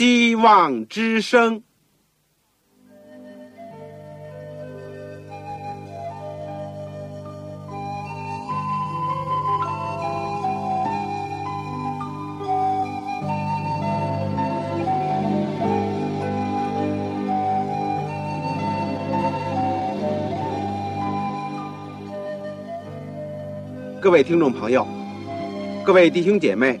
希望之声。各位听众朋友，各位弟兄姐妹，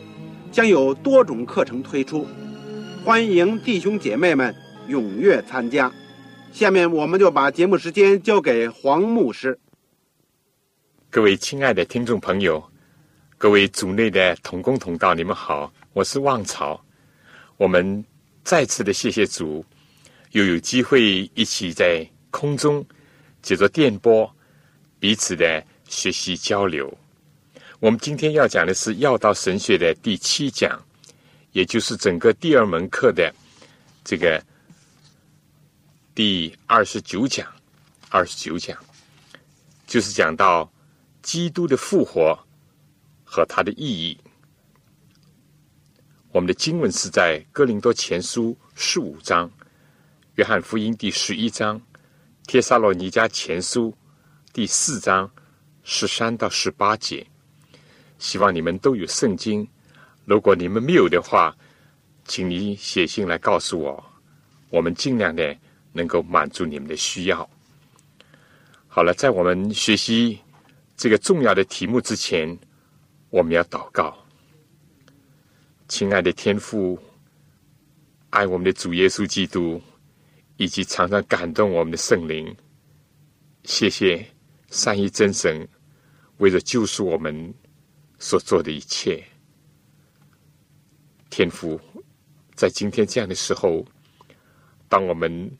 将有多种课程推出，欢迎弟兄姐妹们踊跃参加。下面我们就把节目时间交给黄牧师。各位亲爱的听众朋友，各位组内的同工同道，你们好，我是旺草。我们再次的谢谢主，又有机会一起在空中借着电波彼此的。学习交流，我们今天要讲的是要道神学的第七讲，也就是整个第二门课的这个第二十九讲。二十九讲就是讲到基督的复活和它的意义。我们的经文是在哥林多前书十五章、约翰福音第十一章、帖撒罗尼迦前书第四章。十三到十八节，希望你们都有圣经。如果你们没有的话，请你写信来告诉我，我们尽量的能够满足你们的需要。好了，在我们学习这个重要的题目之前，我们要祷告。亲爱的天父，爱我们的主耶稣基督，以及常常感动我们的圣灵，谢谢。三一真神为了救赎我们所做的一切，天父，在今天这样的时候，当我们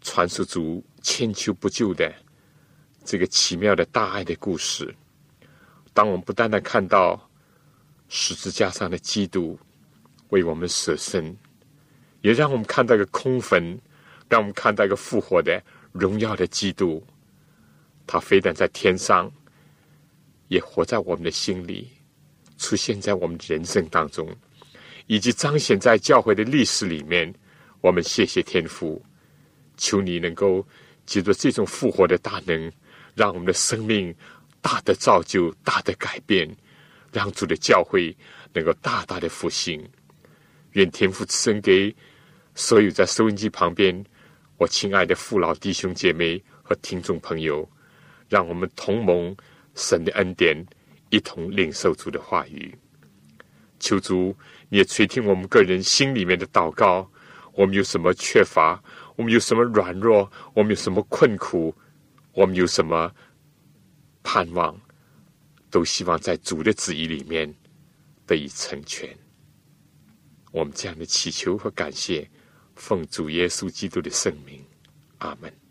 传述主千秋不救的这个奇妙的大爱的故事，当我们不单单看到十字架上的基督为我们舍身，也让我们看到一个空坟，让我们看到一个复活的荣耀的基督。他非但在天上，也活在我们的心里，出现在我们人生当中，以及彰显在教会的历史里面。我们谢谢天父，求你能够借着这种复活的大能，让我们的生命大的造就、大的改变，让主的教会能够大大的复兴。愿天父赐恩给所有在收音机旁边我亲爱的父老弟兄姐妹和听众朋友。让我们同盟神的恩典，一同领受主的话语。求主，你也垂听我们个人心里面的祷告。我们有什么缺乏？我们有什么软弱？我们有什么困苦？我们有什么盼望？都希望在主的旨意里面得以成全。我们这样的祈求和感谢，奉主耶稣基督的圣名，阿门。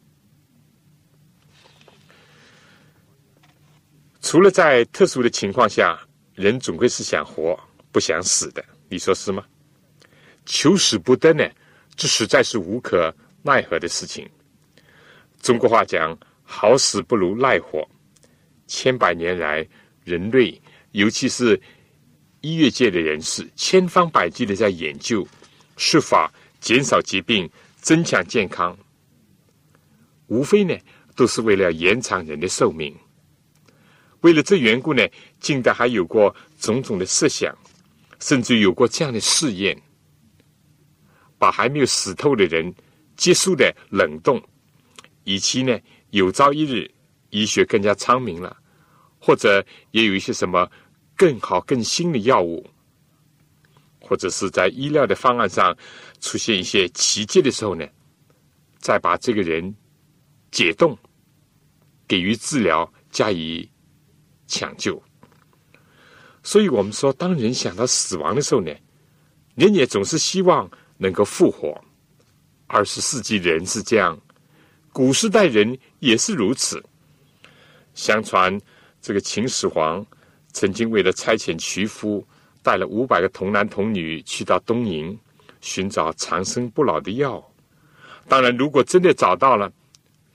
除了在特殊的情况下，人总归是想活不想死的，你说是吗？求死不得呢，这实在是无可奈何的事情。中国话讲“好死不如赖活”，千百年来，人类尤其是医学界的人士，千方百计的在研究设法减少疾病、增强健康，无非呢，都是为了延长人的寿命。为了这缘故呢，近代还有过种种的设想，甚至有过这样的试验：把还没有死透的人急速的冷冻，以期呢有朝一日医学更加昌明了，或者也有一些什么更好更新的药物，或者是在医疗的方案上出现一些奇迹的时候呢，再把这个人解冻，给予治疗，加以。抢救，所以我们说，当人想到死亡的时候呢，人也总是希望能够复活。二十世纪人是这样，古时代人也是如此。相传，这个秦始皇曾经为了差遣渠夫，带了五百个童男童女去到东瀛寻找长生不老的药。当然，如果真的找到了，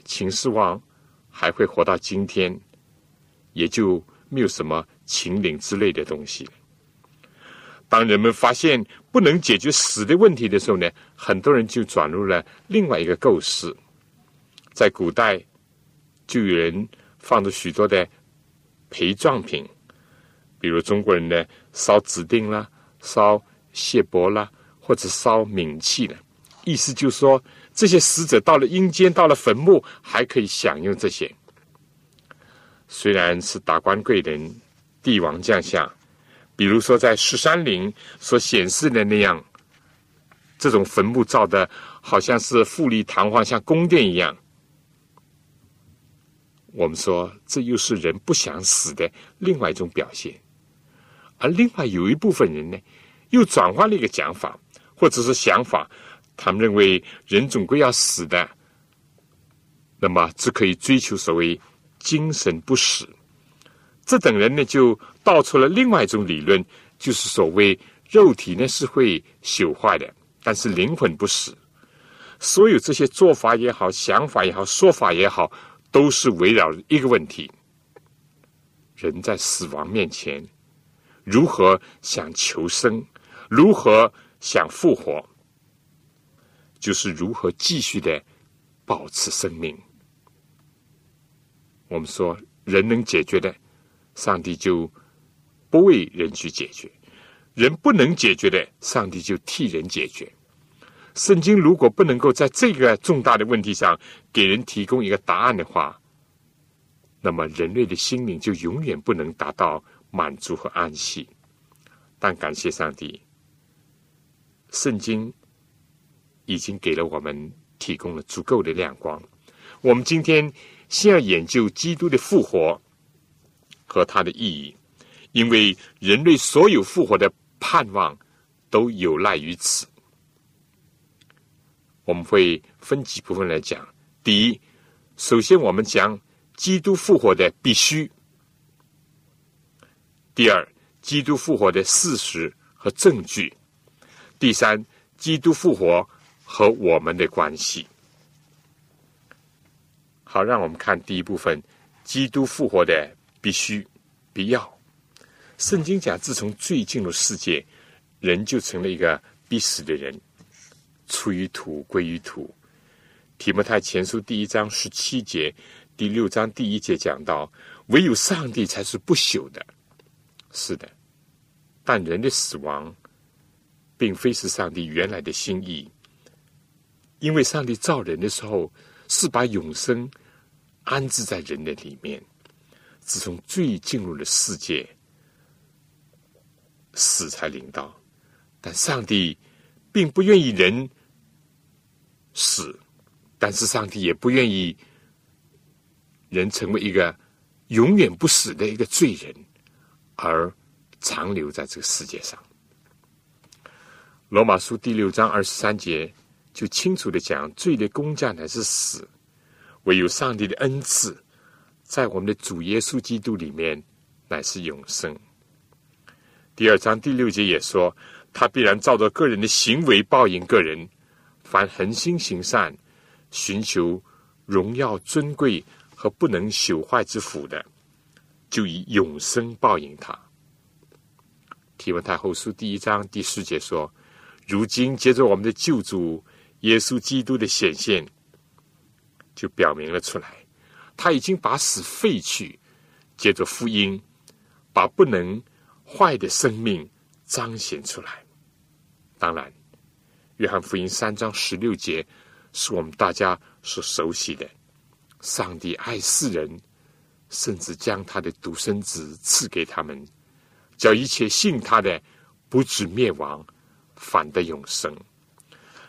秦始皇还会活到今天，也就没有什么秦岭之类的东西。当人们发现不能解决死的问题的时候呢，很多人就转入了另外一个构思。在古代，就有人放着许多的陪葬品，比如中国人呢烧纸锭啦、烧锡箔啦，或者烧冥器的，意思就是说，这些死者到了阴间、到了坟墓，还可以享用这些。虽然是达官贵人、帝王将相。比如说，在十三陵所显示的那样，这种坟墓造的好像是富丽堂皇，像宫殿一样。我们说，这又是人不想死的另外一种表现。而另外有一部分人呢，又转换了一个讲法，或者是想法，他们认为人总归要死的，那么只可以追求所谓精神不死。这等人呢，就道出了另外一种理论，就是所谓肉体呢是会朽坏的，但是灵魂不死。所有这些做法也好，想法也好，说法也好，都是围绕一个问题：人在死亡面前，如何想求生，如何想复活，就是如何继续的保持生命。我们说，人能解决的。上帝就不为人去解决，人不能解决的，上帝就替人解决。圣经如果不能够在这个重大的问题上给人提供一个答案的话，那么人类的心灵就永远不能达到满足和安息。但感谢上帝，圣经已经给了我们提供了足够的亮光。我们今天先要研究基督的复活。和它的意义，因为人类所有复活的盼望都有赖于此。我们会分几部分来讲。第一，首先我们讲基督复活的必须；第二，基督复活的事实和证据；第三，基督复活和我们的关系。好，让我们看第一部分：基督复活的。必须必要。圣经讲，自从罪进入世界，人就成了一个必死的人，出于土归于土。提摩太前书第一章十七节，第六章第一节讲到，唯有上帝才是不朽的。是的，但人的死亡，并非是上帝原来的心意，因为上帝造人的时候，是把永生安置在人的里面。自从罪进入了世界，死才临到。但上帝并不愿意人死，但是上帝也不愿意人成为一个永远不死的一个罪人，而长留在这个世界上。罗马书第六章二十三节就清楚的讲：罪的工价乃是死，唯有上帝的恩赐。在我们的主耶稣基督里面，乃是永生。第二章第六节也说，他必然照着个人的行为报应个人。凡恒心行善、寻求荣耀尊贵和不能朽坏之福的，就以永生报应他。提摩太后书第一章第四节说：如今接着我们的救主耶稣基督的显现，就表明了出来。他已经把死废去，借着福音，把不能坏的生命彰显出来。当然，约翰福音三章十六节是我们大家所熟悉的：上帝爱世人，甚至将他的独生子赐给他们，叫一切信他的不至灭亡，反得永生。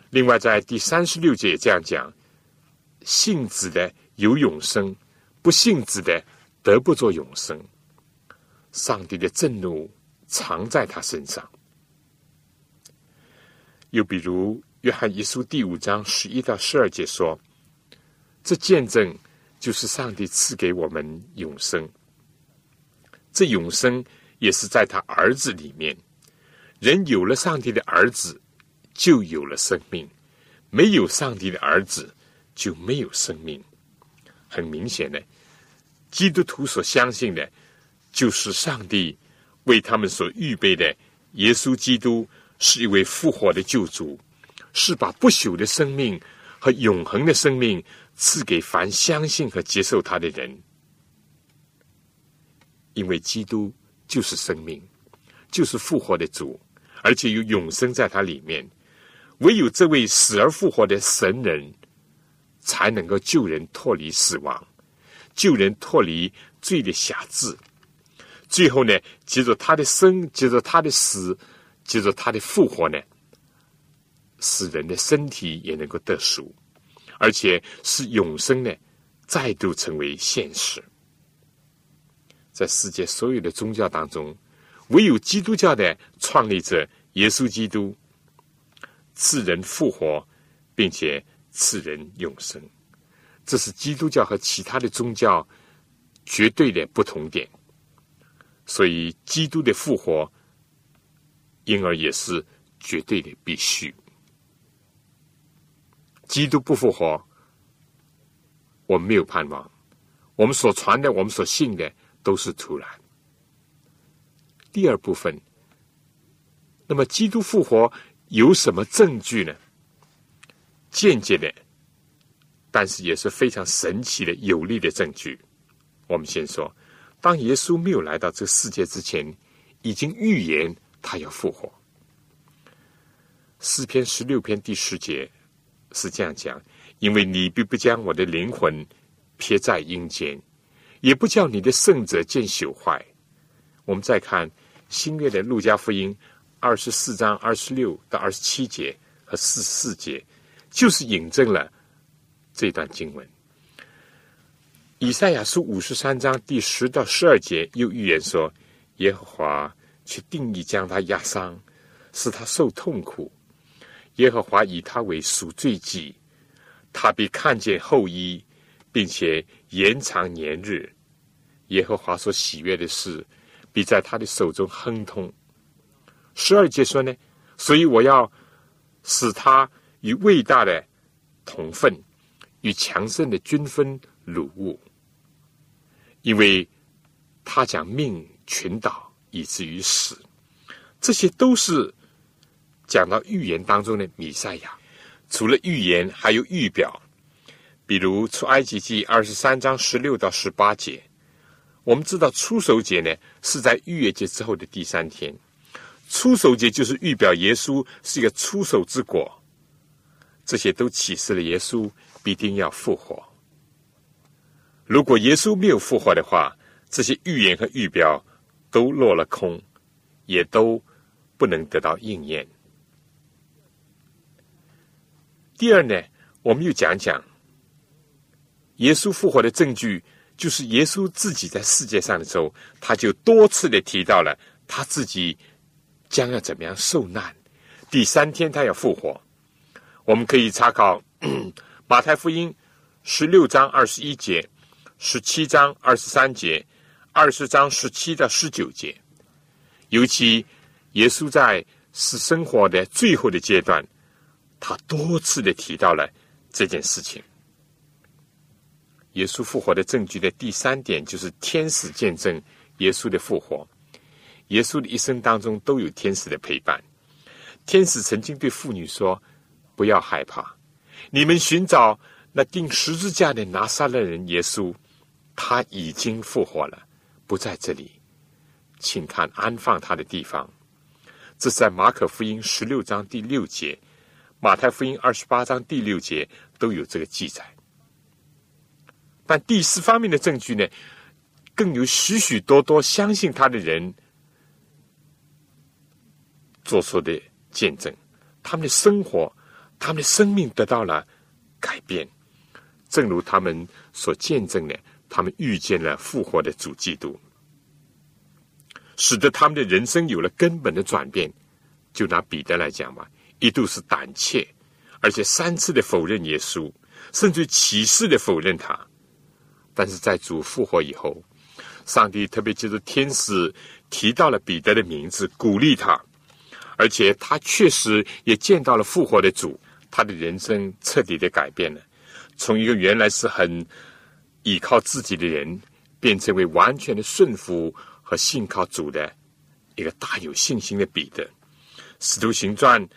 另外，在第三十六节这样讲：信子的。有永生，不信子的得不做永生。上帝的震怒藏在他身上。又比如约翰一书第五章十一到十二节说：“这见证就是上帝赐给我们永生，这永生也是在他儿子里面。人有了上帝的儿子，就有了生命；没有上帝的儿子，就没有生命。很明显的，基督徒所相信的，就是上帝为他们所预备的耶稣基督。”是一位复活的救主，是把不朽的生命和永恒的生命赐给凡相信和接受他的人。因为基督就是生命，就是复活的主，而且有永生在他里面。唯有这位死而复活的神人，才能够救人脱离死亡，救人脱离罪的辖制。最后呢，接着他的生，接着他的死。接着他的复活呢，使人的身体也能够得赎，而且使永生呢再度成为现实。在世界所有的宗教当中，唯有基督教的创立者耶稣基督赐人复活，并且赐人永生，这是基督教和其他的宗教绝对的不同点。所以，基督的复活。因而也是绝对的必须。基督不复活，我们没有盼望。我们所传的，我们所信的，都是徒然。第二部分，那么基督复活有什么证据呢？间接的，但是也是非常神奇的、有力的证据。我们先说，当耶稣没有来到这个世界之前，已经预言。他要复活。诗篇十六篇第十节是这样讲：因为你必不将我的灵魂撇在阴间，也不叫你的圣者见朽坏。我们再看新月的路加福音二十四章二十六到二十七节和四十四节，就是引证了这段经文。以赛亚书五十三章第十到十二节又预言说：耶和华。去定义将他压伤，使他受痛苦。耶和华以他为赎罪祭，他必看见后裔，并且延长年日。耶和华所喜悦的事，必在他的手中亨通。十二节说呢，所以我要使他与伟大的同分，与强盛的均分辱物，因为他将命群岛。以至于死，这些都是讲到预言当中的弥赛亚。除了预言，还有预表，比如出埃及记二十三章十六到十八节。我们知道出手节呢是在逾越节之后的第三天，出手节就是预表耶稣是一个出手之果。这些都启示了耶稣必定要复活。如果耶稣没有复活的话，这些预言和预表。都落了空，也都不能得到应验。第二呢，我们又讲讲耶稣复活的证据，就是耶稣自己在世界上的时候，他就多次的提到了他自己将要怎么样受难。第三天他要复活，我们可以查考马太福音十六章二十一节、十七章二十三节。二十章十七到十九节，尤其耶稣在是生活的最后的阶段，他多次的提到了这件事情。耶稣复活的证据的第三点就是天使见证耶稣的复活。耶稣的一生当中都有天使的陪伴。天使曾经对妇女说：“不要害怕，你们寻找那钉十字架的拿撒勒人耶稣，他已经复活了。”不在这里，请看安放他的地方。这是在马可福音十六章第六节，马太福音二十八章第六节都有这个记载。但第四方面的证据呢，更有许许多多相信他的人做出的见证，他们的生活、他们的生命得到了改变，正如他们所见证的。他们遇见了复活的主基督，使得他们的人生有了根本的转变。就拿彼得来讲吧，一度是胆怯，而且三次的否认耶稣，甚至歧视的否认他。但是在主复活以后，上帝特别就是天使提到了彼得的名字，鼓励他，而且他确实也见到了复活的主，他的人生彻底的改变了，从一个原来是很依靠自己的人，变成为完全的顺服和信靠主的一个大有信心的彼得。使徒行传。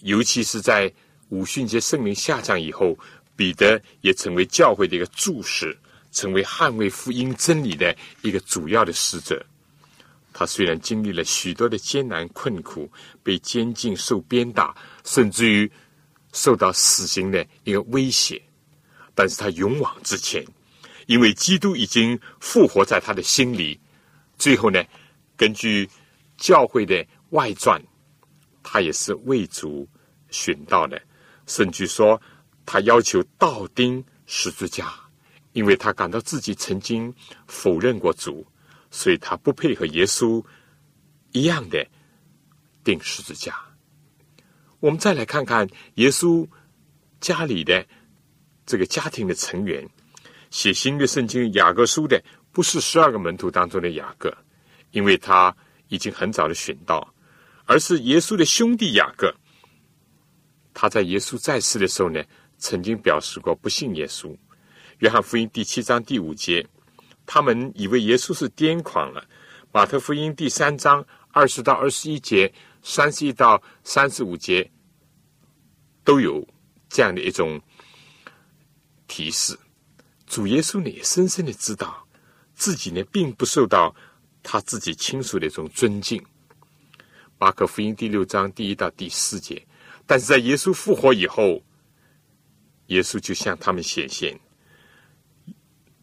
尤其是在五旬节圣灵下降以后，彼得也成为教会的一个柱石，成为捍卫福音真理的一个主要的使者。他虽然经历了许多的艰难困苦，被监禁、受鞭打，甚至于受到死刑的一个威胁，但是他勇往直前，因为基督已经复活在他的心里。最后呢，根据教会的外传，他也是为主。寻到的，甚至说他要求倒钉十字架，因为他感到自己曾经否认过主，所以他不配和耶稣一样的钉十字架。我们再来看看耶稣家里的这个家庭的成员，写新约圣经雅各书的不是十二个门徒当中的雅各，因为他已经很早的选到，而是耶稣的兄弟雅各。他在耶稣在世的时候呢，曾经表示过不信耶稣。约翰福音第七章第五节，他们以为耶稣是癫狂了。马特福音第三章二十到二十一节、三十一到三十五节，都有这样的一种提示。主耶稣呢，也深深的知道自己呢，并不受到他自己亲属的一种尊敬。马可福音第六章第一到第四节。但是在耶稣复活以后，耶稣就向他们显现。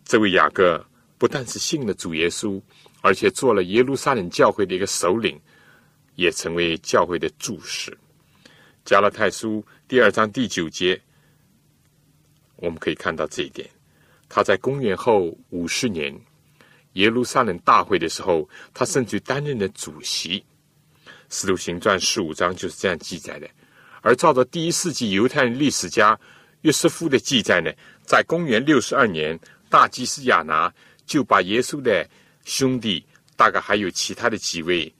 这位雅各不但是信了主耶稣，而且做了耶路撒冷教会的一个首领，也成为教会的柱石。加拉太书第二章第九节，我们可以看到这一点。他在公元后五十年耶路撒冷大会的时候，他甚至担任了主席。使徒行传十五章就是这样记载的。而照着第一世纪犹太人历史家约瑟夫的记载呢，在公元六十二年，大祭司亚拿就把耶稣的兄弟，大概还有其他的几位，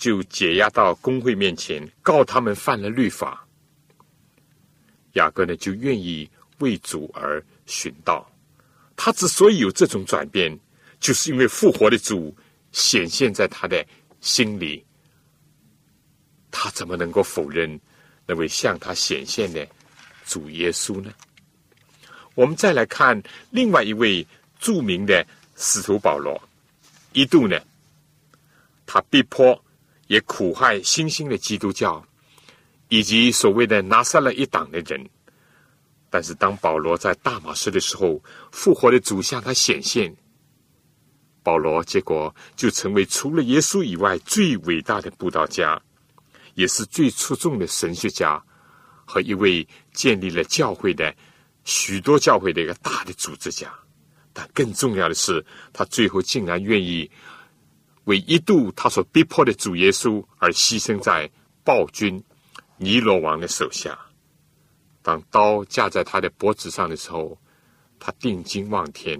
就解押到公会面前，告他们犯了律法。雅各呢，就愿意为主而寻道。他之所以有这种转变，就是因为复活的主显现在他的心里。他怎么能够否认？那位向他显现的主耶稣呢？我们再来看另外一位著名的使徒保罗，一度呢，他逼迫也苦害新兴的基督教以及所谓的拿撒勒一党的人。但是当保罗在大马士的时候，复活的主向他显现，保罗结果就成为除了耶稣以外最伟大的布道家。也是最出众的神学家和一位建立了教会的许多教会的一个大的组织家，但更重要的是，他最后竟然愿意为一度他所逼迫的主耶稣而牺牲在暴君尼罗王的手下。当刀架在他的脖子上的时候，他定睛望天，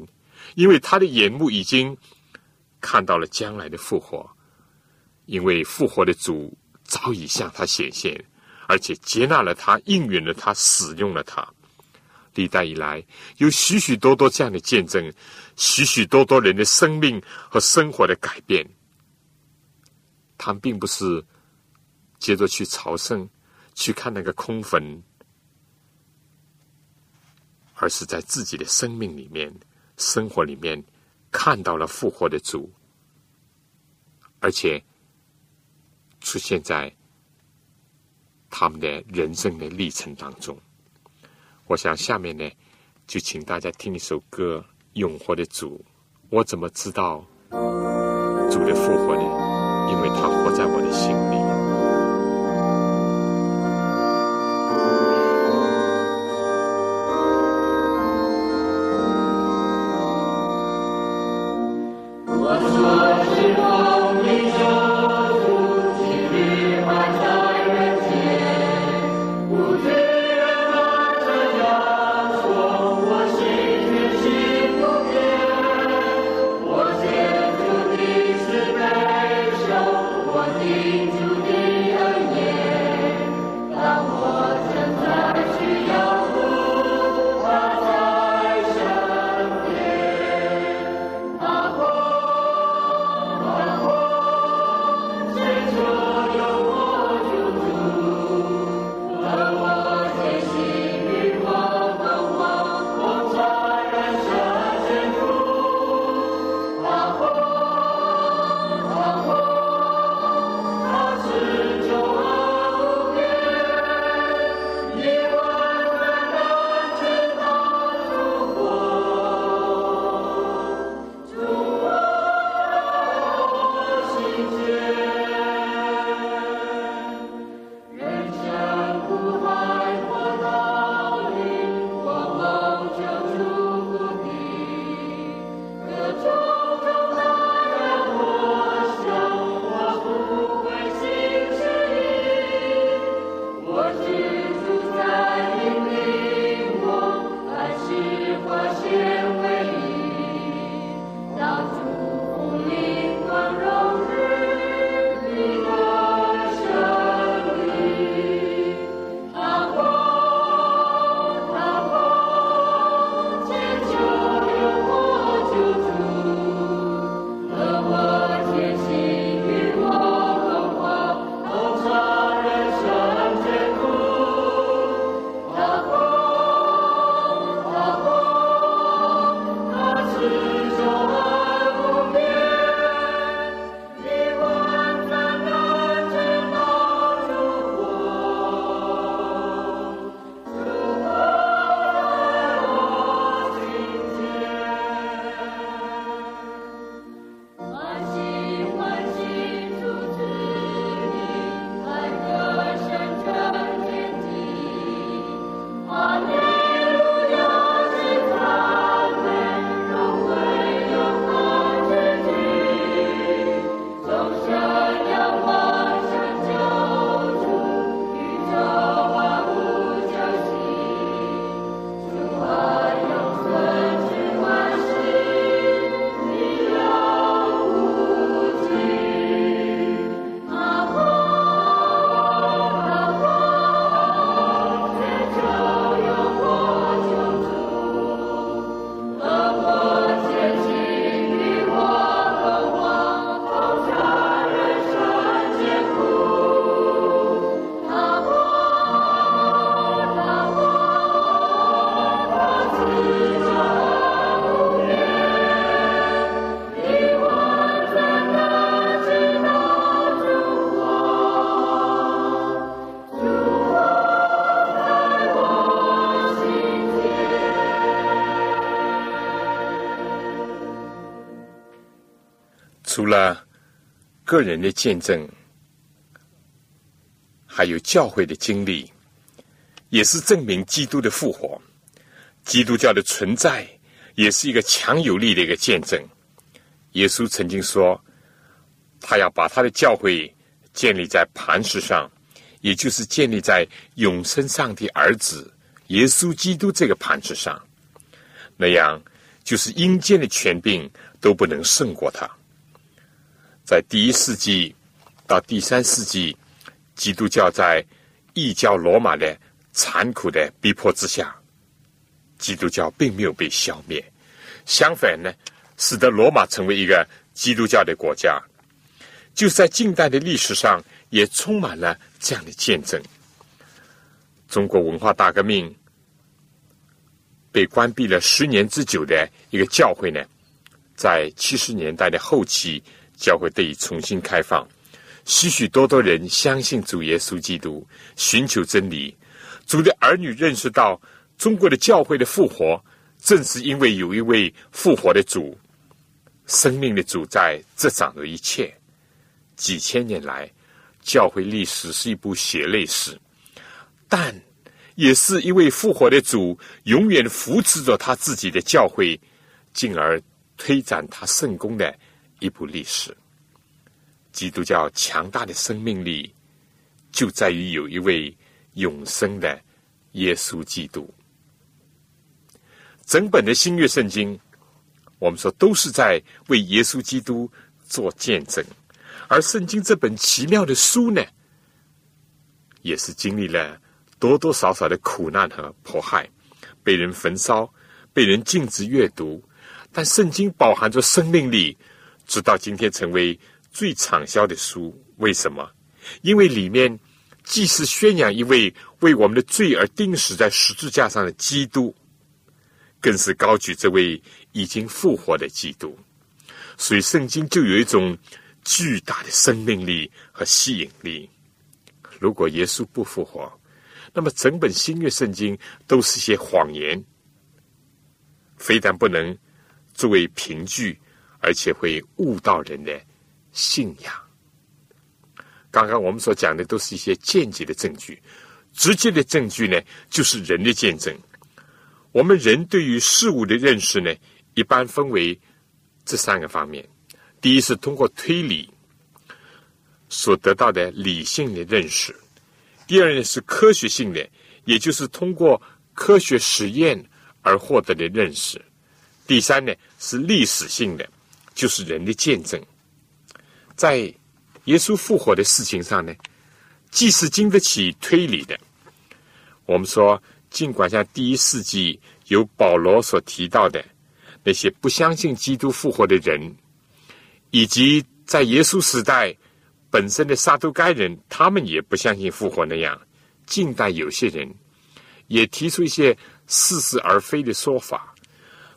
因为他的眼目已经看到了将来的复活，因为复活的主。早已向他显现，而且接纳了他，应允了他，使用了他。历代以来，有许许多多这样的见证，许许多多人的生命和生活的改变。他们并不是接着去朝圣，去看那个空坟，而是在自己的生命里面、生活里面看到了复活的主，而且。出现在他们的人生的历程当中。我想下面呢，就请大家听一首歌《永活的主》。我怎么知道主的复活呢？因为他活在我的心里。除了个人的见证，还有教会的经历，也是证明基督的复活。基督教的存在也是一个强有力的一个见证。耶稣曾经说，他要把他的教会建立在磐石上，也就是建立在永生上帝儿子耶稣基督这个磐石上。那样，就是阴间的权柄都不能胜过他。在第一世纪到第三世纪，基督教在异教罗马的残酷的逼迫之下。基督教并没有被消灭，相反呢，使得罗马成为一个基督教的国家。就在近代的历史上，也充满了这样的见证。中国文化大革命被关闭了十年之久的一个教会呢，在七十年代的后期，教会得以重新开放，许许多多人相信主耶稣基督，寻求真理。主的儿女认识到。中国的教会的复活，正是因为有一位复活的主，生命的主在执掌着一切。几千年来，教会历史是一部血泪史，但也是一位复活的主永远扶持着他自己的教会，进而推展他圣功的一部历史。基督教强大的生命力，就在于有一位永生的耶稣基督。整本的新约圣经，我们说都是在为耶稣基督做见证，而圣经这本奇妙的书呢，也是经历了多多少少的苦难和迫害，被人焚烧，被人禁止阅读。但圣经饱含着生命力，直到今天成为最畅销的书。为什么？因为里面既是宣扬一位为我们的罪而钉死在十字架上的基督。更是高举这位已经复活的基督，所以圣经就有一种巨大的生命力和吸引力。如果耶稣不复活，那么整本新约圣经都是些谎言，非但不能作为凭据，而且会误导人的信仰。刚刚我们所讲的都是一些间接的证据，直接的证据呢，就是人的见证。我们人对于事物的认识呢，一般分为这三个方面：第一是通过推理所得到的理性的认识；第二呢是科学性的，也就是通过科学实验而获得的认识；第三呢是历史性的，就是人的见证。在耶稣复活的事情上呢，既是经得起推理的。我们说。尽管像第一世纪有保罗所提到的那些不相信基督复活的人，以及在耶稣时代本身的撒都该人，他们也不相信复活那样，近代有些人也提出一些似是而非的说法，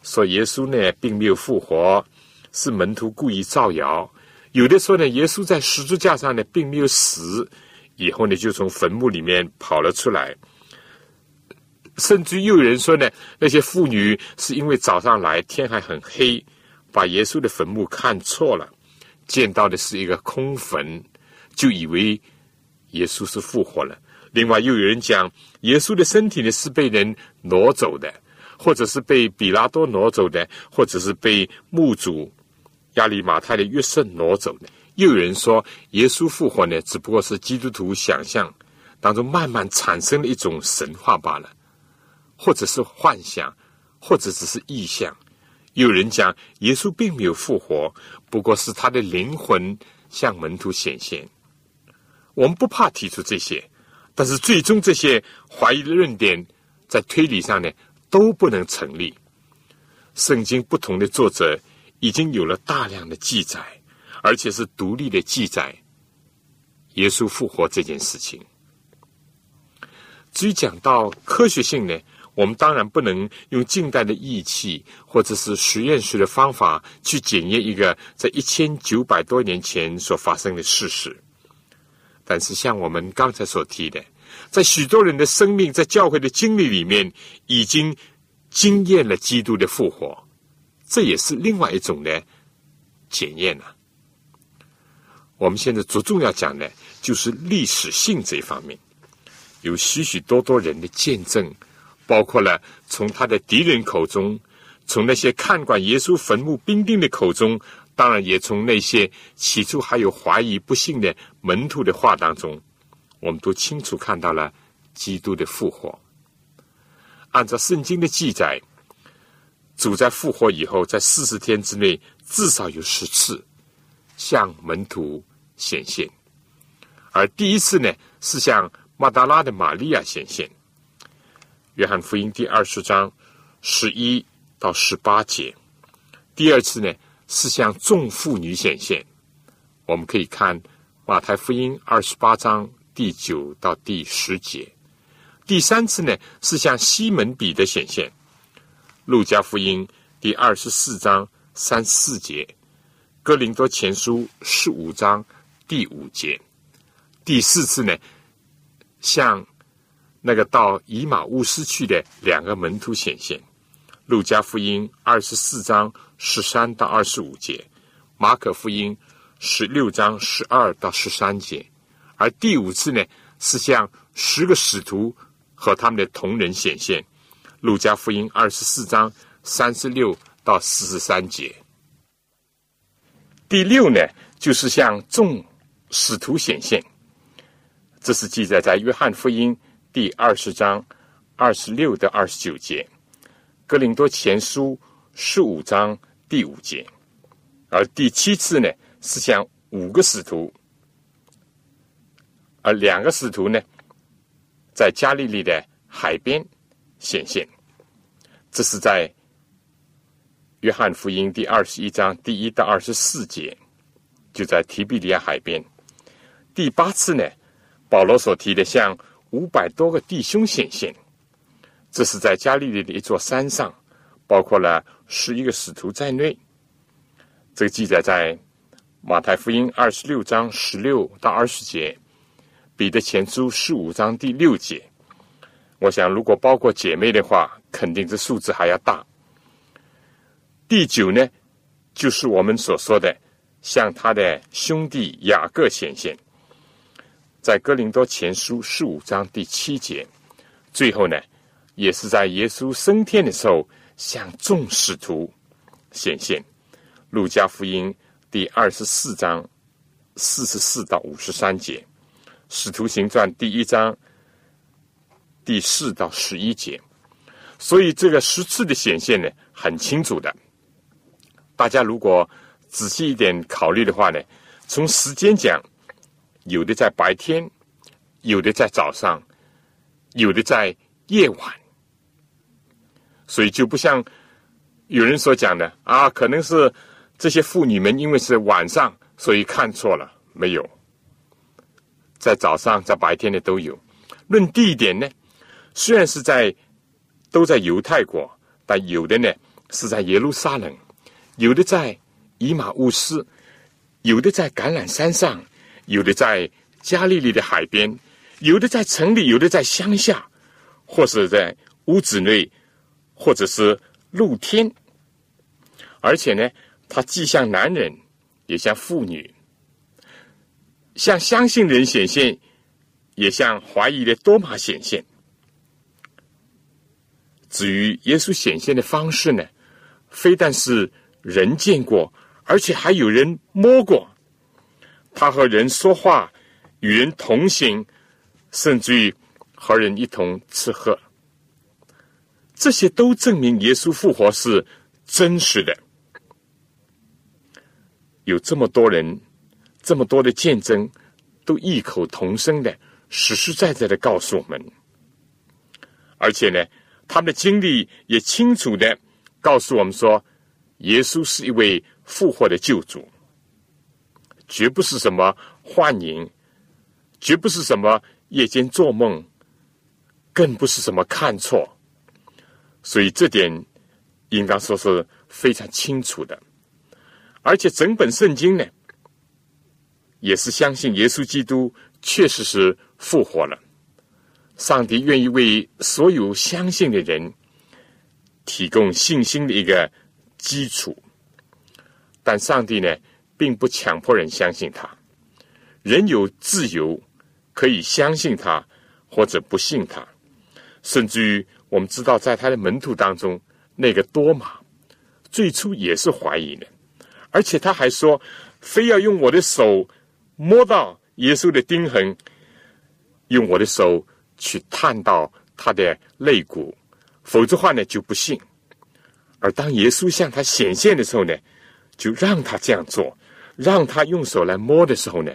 说耶稣呢并没有复活，是门徒故意造谣；有的说呢，耶稣在十字架上呢并没有死，以后呢就从坟墓里面跑了出来。甚至又有人说呢，那些妇女是因为早上来天还很黑，把耶稣的坟墓看错了，见到的是一个空坟，就以为耶稣是复活了。另外又有人讲，耶稣的身体呢是被人挪走的，或者是被比拉多挪走的，或者是被墓主亚里马泰的约瑟挪走的。又有人说，耶稣复活呢，只不过是基督徒想象当中慢慢产生的一种神话罢了。或者是幻想，或者只是意象。有人讲耶稣并没有复活，不过是他的灵魂向门徒显现。我们不怕提出这些，但是最终这些怀疑的论点在推理上呢都不能成立。圣经不同的作者已经有了大量的记载，而且是独立的记载耶稣复活这件事情。至于讲到科学性呢？我们当然不能用近代的仪器或者是实验室的方法去检验一个在一千九百多年前所发生的事实。但是，像我们刚才所提的，在许多人的生命、在教会的经历里面，已经经验了基督的复活，这也是另外一种的检验了。我们现在着重要讲的，就是历史性这一方面，有许许多多人的见证，包括了从他的敌人口中，从那些看管耶稣坟墓兵丁的口中，当然也从那些起初还有怀疑不信的门徒的话当中，我们都清楚看到了基督的复活。按照圣经的记载，主在复活以后，在四十天之内至少有十次向门徒显现，而第一次呢是向马达拉的玛利亚显现。约翰福音第二十章十一到十八节。第二次呢是向众妇女显现。我们可以看马太福音二十八章第九到第十节。第三次呢是向西门彼得显现，《路加福音》第二十四章三四节，《哥林多前书》十五章第五节。第四次呢，向那个到以马乌斯去的两个门徒显现，《路加福音》二十四章十三到二十五节，《马可福音》十六章十二到十三节。而第五次呢，是向十个使徒。和他们的同人显现，《路加福音》二十四章三十六到四十三节。第六呢，就是向众使徒显现，这是记载在《约翰福音》第二十章二十六到二十九节，《哥林多前书》十五章第五节。而第七次呢，是向五个使徒，而两个使徒呢。在加利利的海边显现，这是在约翰福音第二十一章第一到二十四节，就在提比利亚海边。第八次呢，保罗所提的向五百多个弟兄显现，这是在加利利的一座山上，包括了十一个使徒在内。这个记载在马太福音二十六章十六到二十节。彼得前书十五章第六节，我想如果包括姐妹的话，肯定这数字还要大。第九呢，就是我们所说的向他的兄弟雅各显现，在哥林多前书十五章第七节。最后呢，也是在耶稣升天的时候向众使徒显现。路加福音第二十四章四十四到五十三节。使徒行传第一章第四到十一节，所以这个十次的显现呢，很清楚的。大家如果仔细一点考虑的话呢，从时间讲，有的在白天，有的在早上，有的在夜晚，所以就不像有人所讲的啊，可能是这些妇女们因为是晚上，所以看错了，没有。在早上，在白天的都有。论地点呢，虽然是在都在犹太国，但有的呢是在耶路撒冷，有的在以马乌斯，有的在橄榄山上，有的在加利利的海边，有的在城里，有的在乡下，或是在屋子内，或者是露天。而且呢，他既像男人，也像妇女。向相信的人显现，也向怀疑的多马显现。至于耶稣显现的方式呢，非但是人见过，而且还有人摸过。他和人说话，与人同行，甚至于和人一同吃喝。这些都证明耶稣复活是真实的。有这么多人。这么多的见证，都异口同声的、实实在在的告诉我们，而且呢，他们的经历也清楚的告诉我们说，耶稣是一位复活的救主，绝不是什么幻影，绝不是什么夜间做梦，更不是什么看错，所以这点应当说是非常清楚的，而且整本圣经呢。也是相信耶稣基督确实是复活了。上帝愿意为所有相信的人提供信心的一个基础，但上帝呢，并不强迫人相信他。人有自由，可以相信他或者不信他。甚至于，我们知道，在他的门徒当中，那个多马最初也是怀疑的，而且他还说，非要用我的手摸到耶稣的钉痕，用我的手去探到他的肋骨，否则话呢就不信。而当耶稣向他显现的时候呢，就让他这样做，让他用手来摸的时候呢，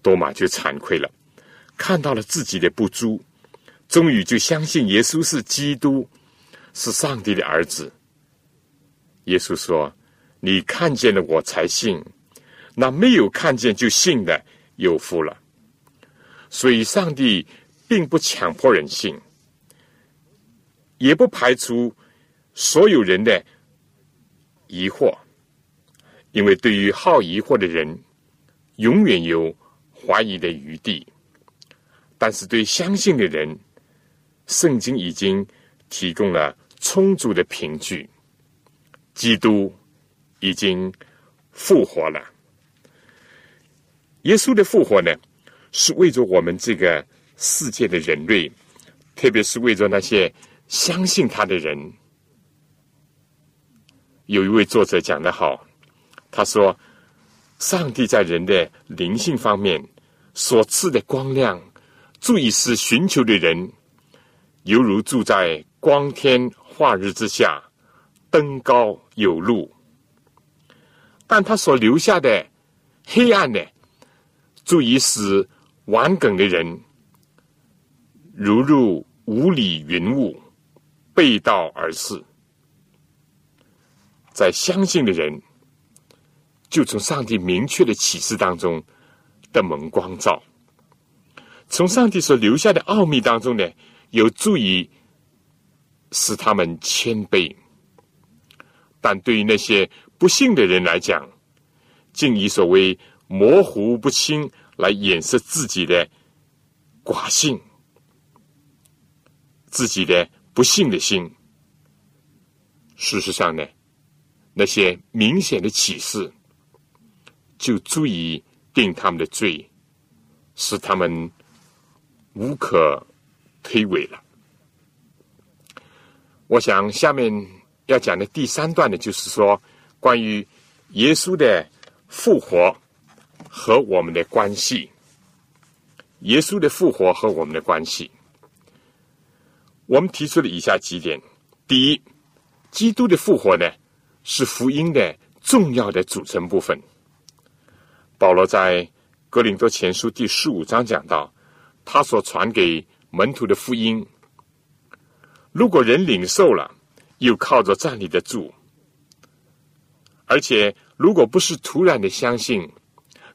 多马就惭愧了，看到了自己的不足，终于就相信耶稣是基督，是上帝的儿子。耶稣说：“你看见了我才信，那没有看见就信的有福了。”所以，上帝并不强迫人性，也不排除。所有人的疑惑，因为对于好疑惑的人，永远有怀疑的余地；但是对相信的人，圣经已经提供了充足的凭据。基督已经复活了。耶稣的复活呢，是为着我们这个世界的人类，特别是为着那些相信他的人。有一位作者讲得好，他说：“上帝在人的灵性方面所赐的光亮，足以使寻求的人犹如住在光天化日之下，登高有路；但他所留下的黑暗呢，足以使顽梗的人如入五里云雾，背道而驰。”在相信的人，就从上帝明确的启示当中的蒙光照，从上帝所留下的奥秘当中呢，有助于使他们谦卑。但对于那些不信的人来讲，竟以所谓模糊不清来掩饰自己的寡性、自己的不幸的心。事实上呢？那些明显的启示，就足以定他们的罪，使他们无可推诿了。我想下面要讲的第三段呢，就是说关于耶稣的复活和我们的关系。耶稣的复活和我们的关系，我们提出了以下几点：第一，基督的复活呢？是福音的重要的组成部分。保罗在格林多前书第十五章讲到，他所传给门徒的福音，如果人领受了，又靠着站立得住，而且如果不是突然的相信，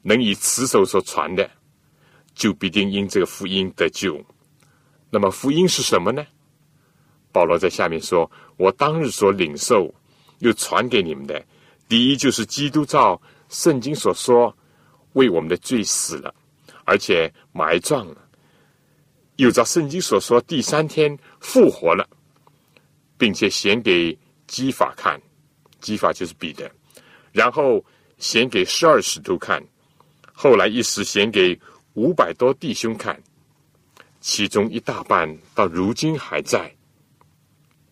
能以持守所传的，就必定因这个福音得救。那么福音是什么呢？保罗在下面说：“我当日所领受。”又传给你们的，第一就是基督照圣经所说，为我们的罪死了，而且埋葬了；又照圣经所说，第三天复活了，并且显给基法看，基法就是彼得，然后显给十二使徒看，后来一时显给五百多弟兄看，其中一大半到如今还在，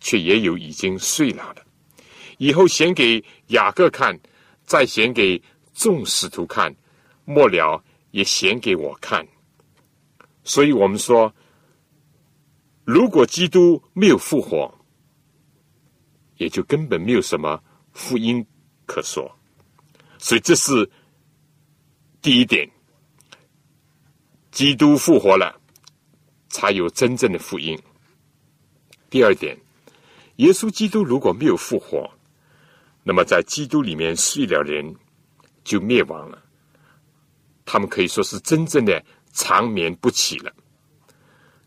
却也有已经睡了的。以后显给雅各看，再显给众使徒看，末了也显给我看。所以我们说，如果基督没有复活，也就根本没有什么福音可说。所以这是第一点：基督复活了，才有真正的福音。第二点，耶稣基督如果没有复活，那么，在基督里面睡了人，就灭亡了。他们可以说是真正的长眠不起了。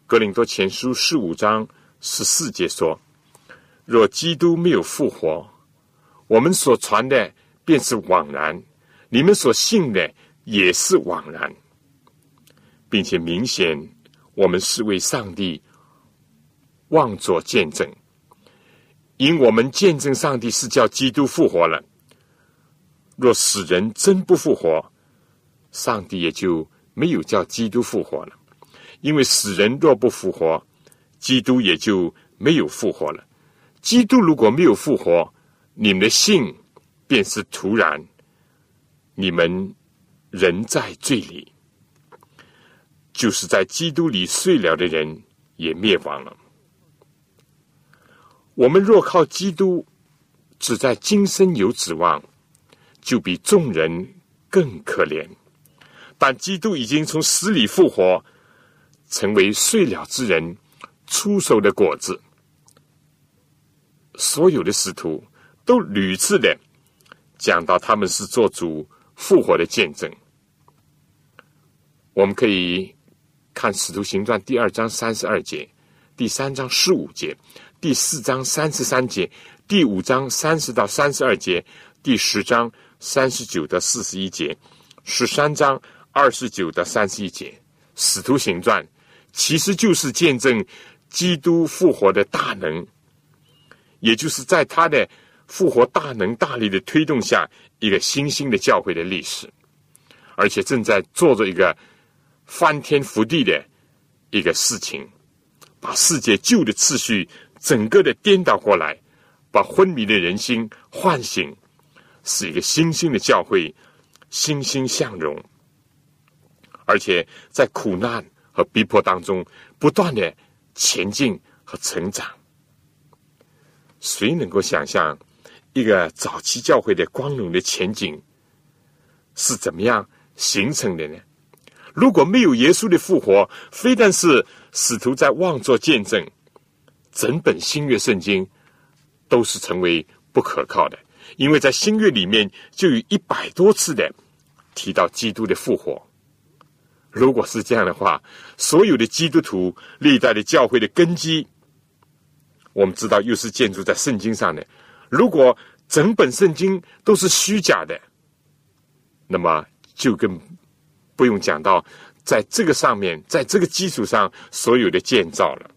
格林多前书十五章十四节说：“若基督没有复活，我们所传的便是枉然，你们所信的也是枉然，并且明显我们是为上帝妄作见证。”因我们见证上帝是叫基督复活了。若死人真不复活，上帝也就没有叫基督复活了。因为死人若不复活，基督也就没有复活了。基督如果没有复活，你们的信便是徒然，你们仍在罪里，就是在基督里睡了的人也灭亡了。我们若靠基督，只在今生有指望，就比众人更可怜。但基督已经从死里复活。成为睡了之人出手的果子，所有的使徒都屡次的讲到他们是做主复活的见证。我们可以看《使徒行传》第二章三十二节、第三章十五节、第四章三十三节、第五章三十到三十二节、第十章三十九到四十一节、十三章二十九到三十一节，《使徒行传》。其实就是见证基督复活的大能，也就是在他的复活大能大力的推动下，一个新兴的教会的历史，而且正在做着一个翻天覆地的一个事情，把世界旧的次序整个的颠倒过来，把昏迷的人心唤醒，使一个新兴的教会欣欣向荣，而且在苦难。和逼迫当中，不断的前进和成长。谁能够想象一个早期教会的光荣的前景是怎么样形成的呢？如果没有耶稣的复活，非但是使徒在妄作见证，整本新约圣经都是成为不可靠的，因为在新约里面就有一百多次的提到基督的复活。如果是这样的话，所有的基督徒历代的教会的根基，我们知道又是建筑在圣经上的。如果整本圣经都是虚假的，那么就更不用讲到在这个上面，在这个基础上所有的建造了。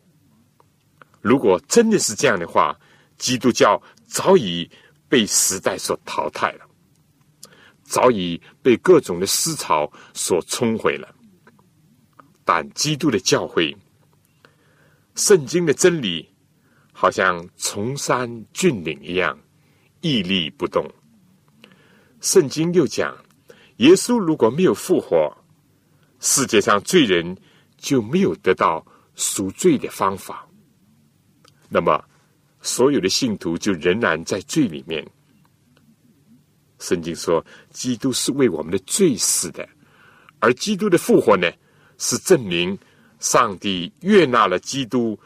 如果真的是这样的话，基督教早已被时代所淘汰了，早已被各种的思潮所冲毁了。但基督的教诲、圣经的真理，好像崇山峻岭一样屹立不动。圣经又讲，耶稣如果没有复活，世界上罪人就没有得到赎罪的方法。那么，所有的信徒就仍然在罪里面。圣经说，基督是为我们的罪死的，而基督的复活呢？是证明上帝悦纳了基督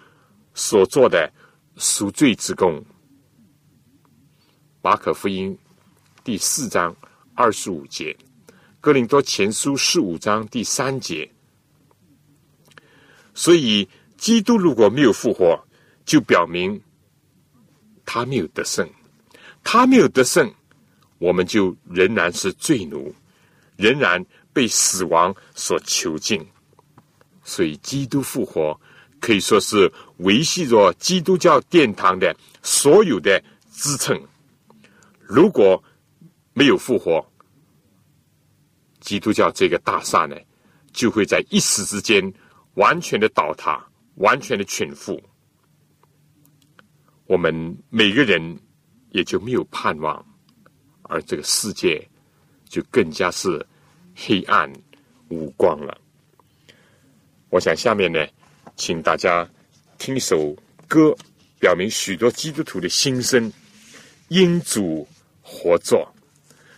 所做的赎罪之功。马可福音第四章二十五节，哥林多前书十五章第三节。所以，基督如果没有复活，就表明他没有得胜。他没有得胜，我们就仍然是罪奴，仍然被死亡所囚禁。所以，基督复活可以说是维系着基督教殿堂的所有的支撑。如果没有复活，基督教这个大厦呢，就会在一时之间完全的倒塌，完全的倾覆。我们每个人也就没有盼望，而这个世界就更加是黑暗无光了。我想下面呢，请大家听一首歌，表明许多基督徒的心声。因主活着，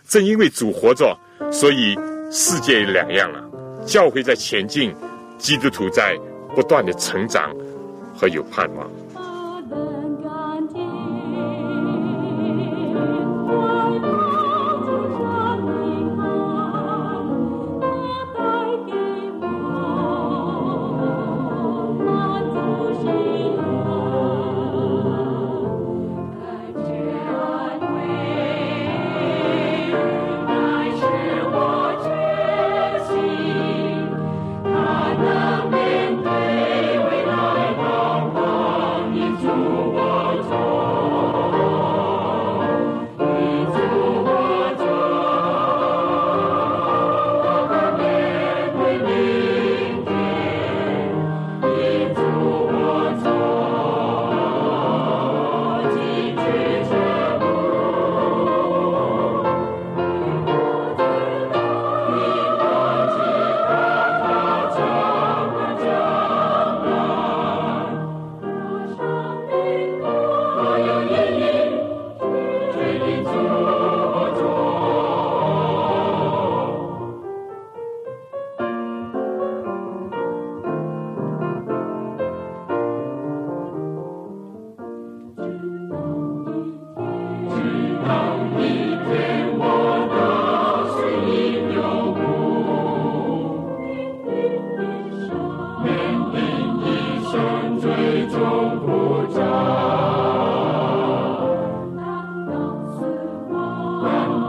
正因为主活着，所以世界两样了。教会在前进，基督徒在不断的成长和有盼望。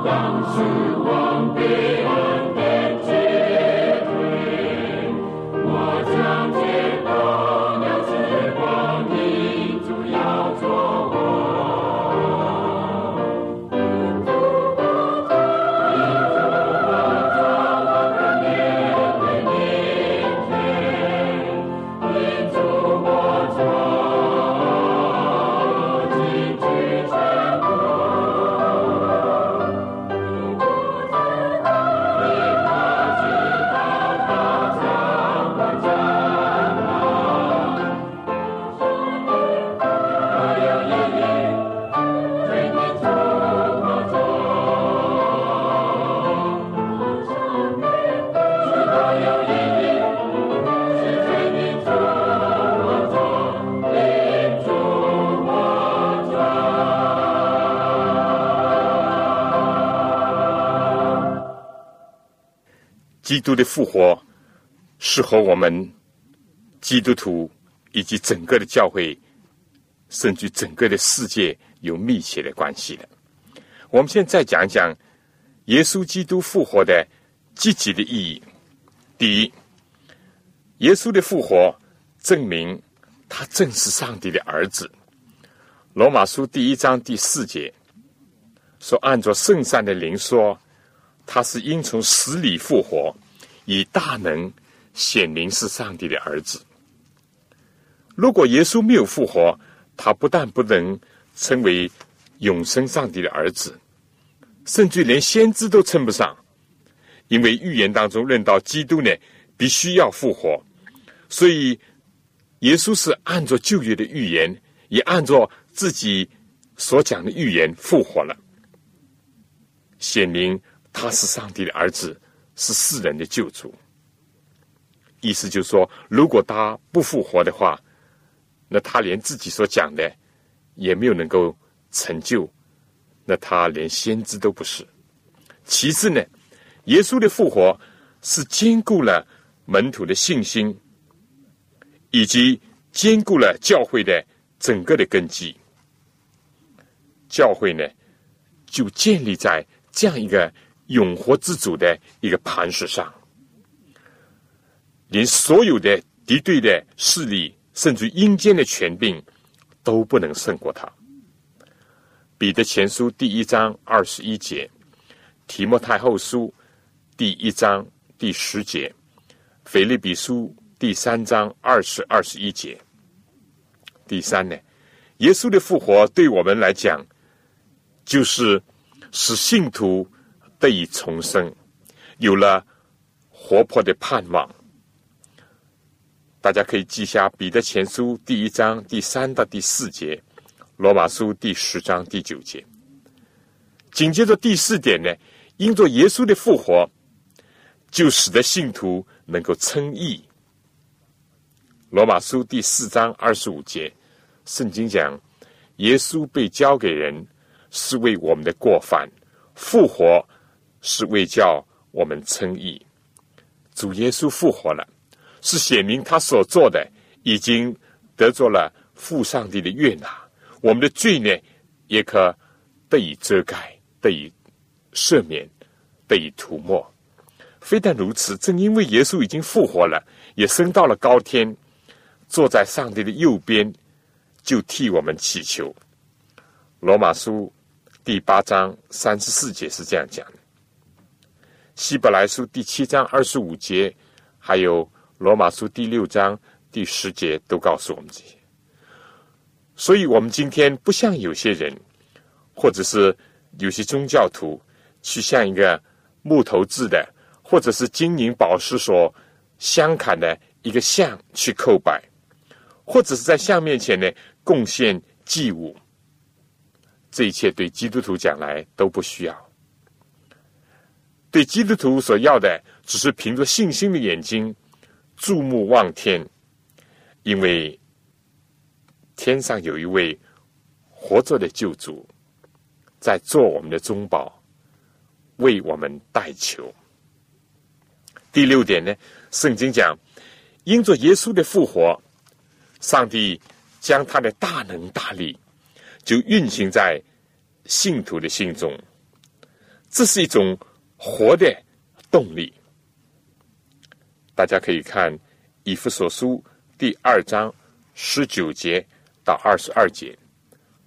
当死亡，南。基督的复活是和我们基督徒以及整个的教会，甚至整个的世界有密切的关系的。我们现在讲讲耶稣基督复活的积极的意义。第一，耶稣的复活证明他正是上帝的儿子。罗马书第一章第四节说：“按照圣善的灵说。”他是因从死里复活，以大能显明是上帝的儿子。如果耶稣没有复活，他不但不能称为永生上帝的儿子，甚至连先知都称不上。因为预言当中论到基督呢，必须要复活，所以耶稣是按照旧约的预言，也按照自己所讲的预言复活了，显明。他是上帝的儿子，是世人的救主。意思就是说，如果他不复活的话，那他连自己所讲的也没有能够成就，那他连先知都不是。其次呢，耶稣的复活是兼顾了门徒的信心，以及兼顾了教会的整个的根基。教会呢，就建立在这样一个。永活之主的一个磐石上，连所有的敌对的势力，甚至阴间的权柄，都不能胜过他。彼得前书第一章二十一节，提摩太后书第一章第十节，腓利比书第三章二十二十一节。第三呢，耶稣的复活对我们来讲，就是使信徒。得以重生，有了活泼的盼望。大家可以记下《彼得前书》第一章第三到第四节，《罗马书》第十章第九节。紧接着第四点呢，因着耶稣的复活，就使得信徒能够称义。《罗马书》第四章二十五节，圣经讲，耶稣被交给人，是为我们的过犯复活。是为叫我们称义，主耶稣复活了，是显明他所做的已经得着了父上帝的悦纳，我们的罪呢也可得以遮盖，得以赦免，得以涂抹。非但如此，正因为耶稣已经复活了，也升到了高天，坐在上帝的右边，就替我们祈求。罗马书第八章三十四节是这样讲的。希伯来书第七章二十五节，还有罗马书第六章第十节，都告诉我们这些。所以，我们今天不像有些人，或者是有些宗教徒，去像一个木头制的，或者是金银宝石所镶砍的一个像去叩拜，或者是在像面前呢贡献祭物。这一切对基督徒讲来都不需要。对基督徒所要的，只是凭着信心的眼睛注目望天，因为天上有一位活着的救主在做我们的中保，为我们代求。第六点呢，圣经讲，因着耶稣的复活，上帝将他的大能大力就运行在信徒的心中，这是一种活的动力。大家可以看以弗所书第二章十九节到二十二节，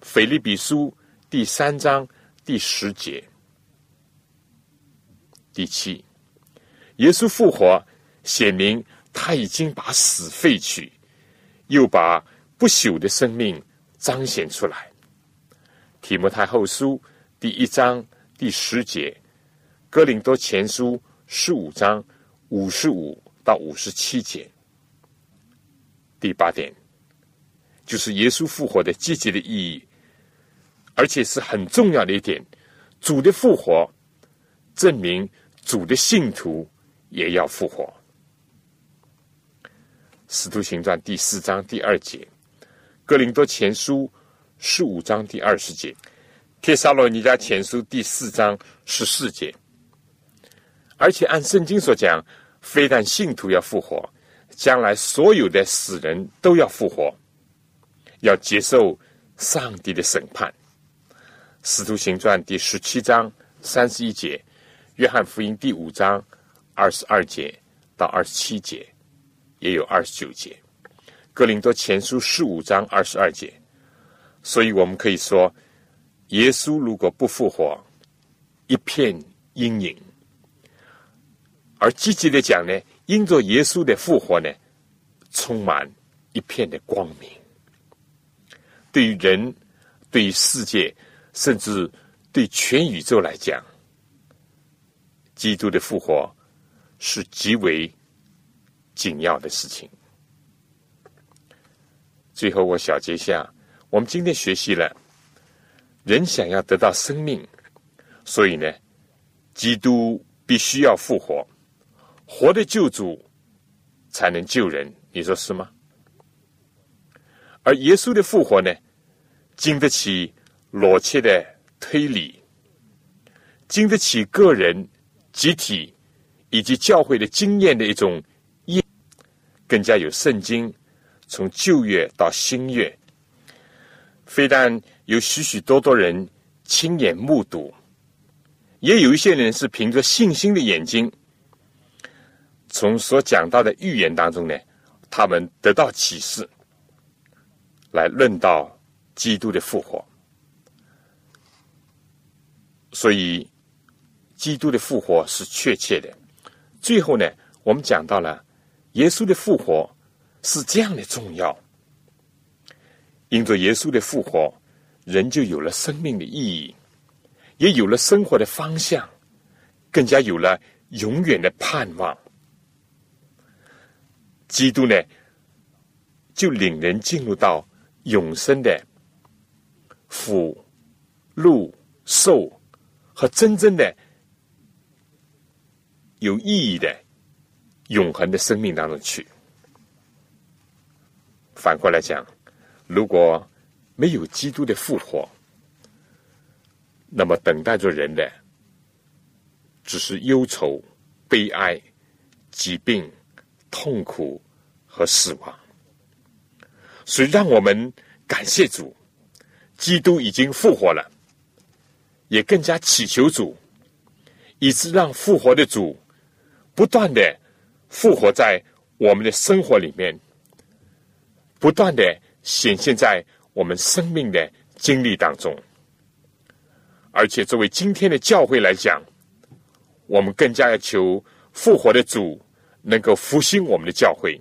腓利比书第三章第十节。第七，耶稣复活，显明他已经把死废去，又把不朽的生命彰显出来。提摩太后书第一章第十节，哥林多前书十五章五十五到五十七节。第八点，就是耶稣复活的积极的意义，而且是很重要的一点。主的复活，证明。主的信徒也要复活。使徒行传第四章第二节，哥林多前书十五章第二十节，帖撒罗尼迦前书第四章十四节。而且按圣经所讲，非但信徒要复活，将来所有的死人都要复活，要接受上帝的审判。使徒行传第十七章三十一节。约翰福音第五章二十二节到二十七节，也有二十九节。哥林多前书十五章二十二节。所以我们可以说，耶稣如果不复活，一片阴影；而积极的讲呢，因着耶稣的复活呢，充满一片的光明。对于人，对于世界，甚至对全宇宙来讲。基督的复活是极为紧要的事情。最后，我小结一下：我们今天学习了，人想要得到生命，所以呢，基督必须要复活，活的救主才能救人。你说是吗？而耶稣的复活呢，经得起裸切的推理，经得起个人。集体以及教会的经验的一种验，更加有圣经从旧约到新约，非但有许许多多人亲眼目睹，也有一些人是凭着信心的眼睛，从所讲到的预言当中呢，他们得到启示，来论到基督的复活，所以。基督的复活是确切的。最后呢，我们讲到了耶稣的复活是这样的重要。因着耶稣的复活，人就有了生命的意义，也有了生活的方向，更加有了永远的盼望。基督呢，就领人进入到永生的福、禄、寿和真正的。有意义的永恒的生命当中去。反过来讲，如果没有基督的复活，那么等待着人的只是忧愁、悲哀、疾病、痛苦和死亡。所以，让我们感谢主，基督已经复活了，也更加祈求主，以致让复活的主。不断的复活在我们的生活里面，不断的显现在我们生命的经历当中。而且作为今天的教会来讲，我们更加要求复活的主能够复兴我们的教会。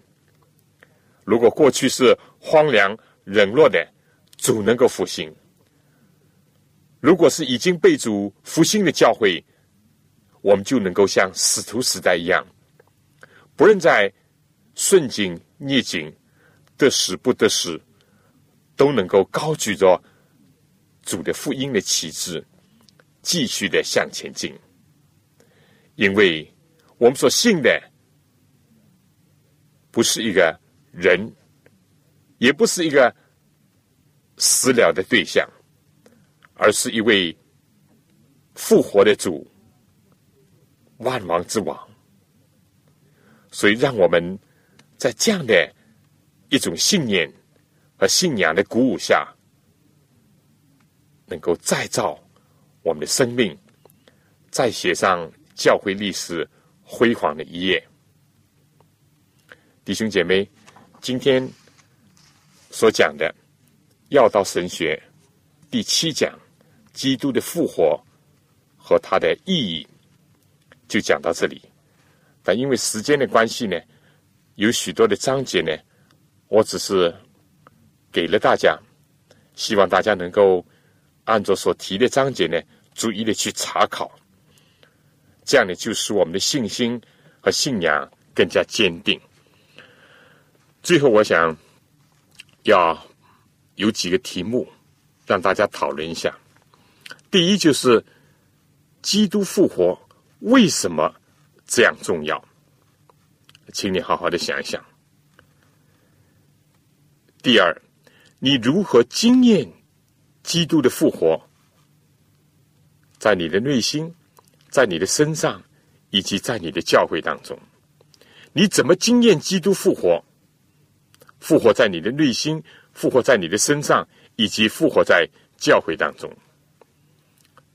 如果过去是荒凉冷落的，主能够复兴；如果是已经被主复兴的教会，我们就能够像使徒时代一样，不论在顺境逆境、得时不得时，都能够高举着主的福音的旗帜，继续的向前进。因为我们所信的，不是一个人，也不是一个死了的对象，而是一位复活的主。万王之王，所以让我们在这样的一种信念和信仰的鼓舞下，能够再造我们的生命，再写上教会历史辉煌的一页。弟兄姐妹，今天所讲的要道神学第七讲，基督的复活和它的意义，就讲到这里。但因为时间的关系呢，有许多的章节呢，我只是给了大家，希望大家能够按照所提的章节呢，逐一的去查考，这样呢，就使我们的信心和信仰更加坚定。最后，我想要有几个题目让大家讨论一下。第一，就是基督复活为什么这样重要？请你好好的想一想。第二，你如何经验基督的复活，在你的内心，在你的身上，以及在你的教会当中，你怎么经验基督复活？复活在你的内心，复活在你的身上，以及复活在教会当中。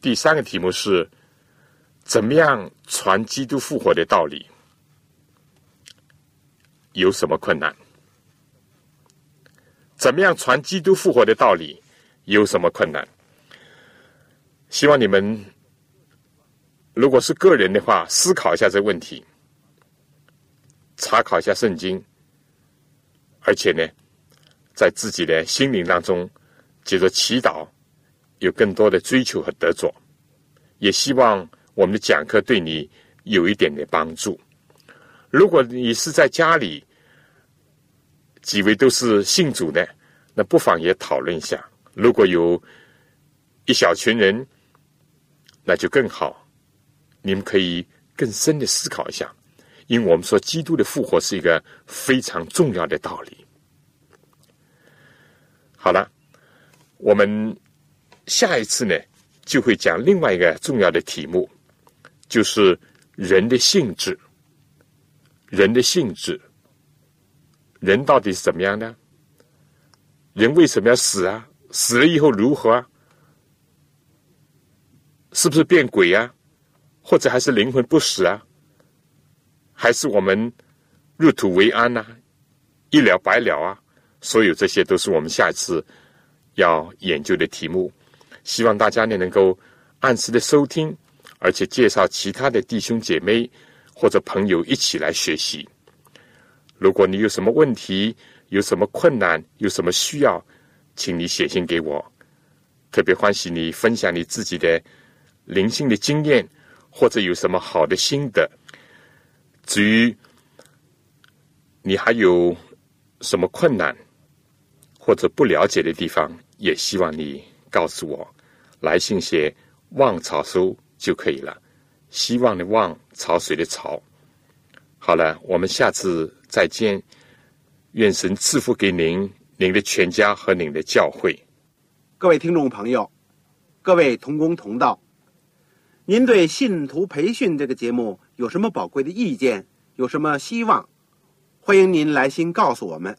第三个题目是：怎么样传基督复活的道理？有什么困难？怎么样传基督复活的道理？有什么困难？希望你们，如果是个人的话，思考一下这个问题，查考一下圣经。而且呢，在自己的心灵当中，接着祈祷，有更多的追求和得着。也希望我们的讲课对你有一点的帮助。如果你是在家里，几位都是信主的，那不妨也讨论一下。如果有一小群人，那就更好。你们可以更深的思考一下。因为我们说，基督的复活是一个非常重要的道理。好了，我们下一次呢，就会讲另外一个重要的题目，就是人的性质。人的性质，人到底是怎么样呢？人为什么要死啊？死了以后如何啊？是不是变鬼啊？或者还是灵魂不死啊？还是我们入土为安呐，一了百了啊！所有这些都是我们下一次要研究的题目。希望大家呢能够按时的收听，而且介绍其他的弟兄姐妹或者朋友一起来学习。如果你有什么问题、有什么困难、有什么需要，请你写信给我。特别欢喜你分享你自己的灵性的经验，或者有什么好的心得。至于你还有什么困难或者不了解的地方，也希望你告诉我。来信写“望草书”就可以了。希望的“望”潮水的“潮”。好了，我们下次再见。愿神赐福给您、您的全家和您的教会。各位听众朋友，各位同工同道，您对信徒培训这个节目？有什么宝贵的意见？有什么希望？欢迎您来信告诉我们，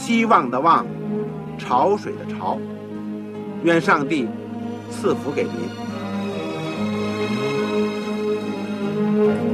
希望的望潮水的潮愿上帝赐福给您。